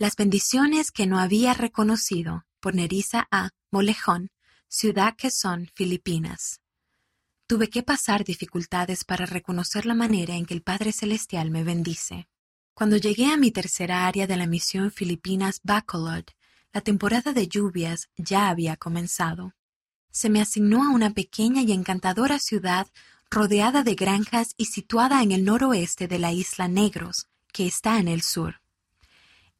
Las bendiciones que no había reconocido por Nerissa A. Molejón, Ciudad Quezón, Filipinas. Tuve que pasar dificultades para reconocer la manera en que el Padre Celestial me bendice. Cuando llegué a mi tercera área de la misión Filipinas Bacolod, la temporada de lluvias ya había comenzado. Se me asignó a una pequeña y encantadora ciudad rodeada de granjas y situada en el noroeste de la isla Negros, que está en el sur.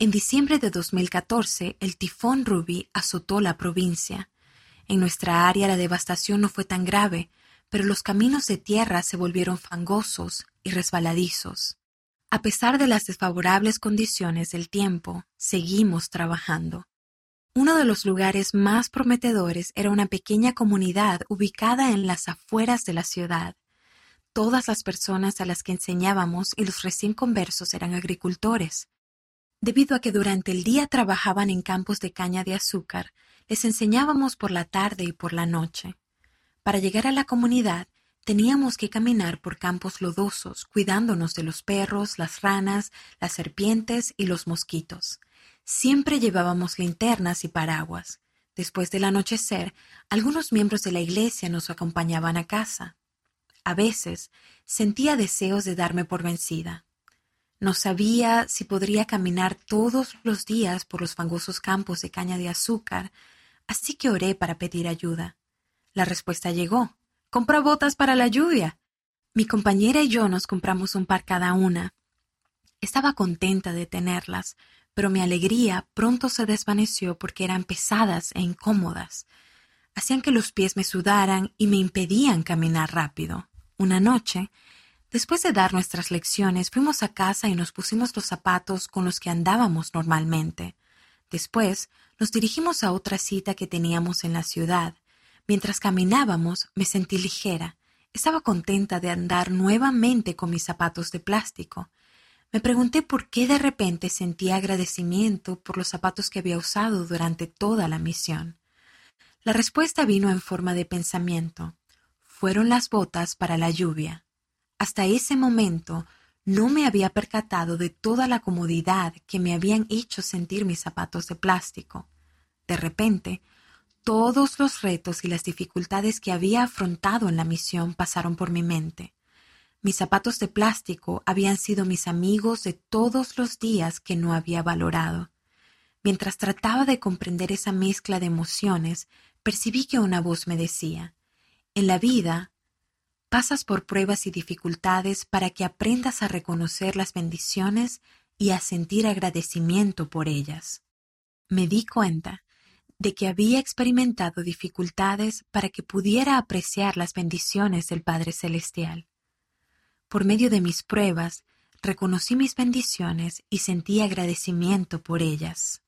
En diciembre de 2014, el tifón Ruby azotó la provincia. En nuestra área la devastación no fue tan grave, pero los caminos de tierra se volvieron fangosos y resbaladizos. A pesar de las desfavorables condiciones del tiempo, seguimos trabajando. Uno de los lugares más prometedores era una pequeña comunidad ubicada en las afueras de la ciudad. Todas las personas a las que enseñábamos y los recién conversos eran agricultores. Debido a que durante el día trabajaban en campos de caña de azúcar, les enseñábamos por la tarde y por la noche. Para llegar a la comunidad teníamos que caminar por campos lodosos, cuidándonos de los perros, las ranas, las serpientes y los mosquitos. Siempre llevábamos linternas y paraguas. Después del anochecer, algunos miembros de la iglesia nos acompañaban a casa. A veces sentía deseos de darme por vencida. No sabía si podría caminar todos los días por los fangosos campos de caña de azúcar, así que oré para pedir ayuda. La respuesta llegó. Compra botas para la lluvia. Mi compañera y yo nos compramos un par cada una. Estaba contenta de tenerlas, pero mi alegría pronto se desvaneció porque eran pesadas e incómodas. Hacían que los pies me sudaran y me impedían caminar rápido. Una noche, Después de dar nuestras lecciones, fuimos a casa y nos pusimos los zapatos con los que andábamos normalmente. Después, nos dirigimos a otra cita que teníamos en la ciudad. Mientras caminábamos, me sentí ligera. Estaba contenta de andar nuevamente con mis zapatos de plástico. Me pregunté por qué de repente sentía agradecimiento por los zapatos que había usado durante toda la misión. La respuesta vino en forma de pensamiento. Fueron las botas para la lluvia. Hasta ese momento no me había percatado de toda la comodidad que me habían hecho sentir mis zapatos de plástico. De repente, todos los retos y las dificultades que había afrontado en la misión pasaron por mi mente. Mis zapatos de plástico habían sido mis amigos de todos los días que no había valorado. Mientras trataba de comprender esa mezcla de emociones, percibí que una voz me decía En la vida pasas por pruebas y dificultades para que aprendas a reconocer las bendiciones y a sentir agradecimiento por ellas. Me di cuenta de que había experimentado dificultades para que pudiera apreciar las bendiciones del Padre Celestial. Por medio de mis pruebas, reconocí mis bendiciones y sentí agradecimiento por ellas.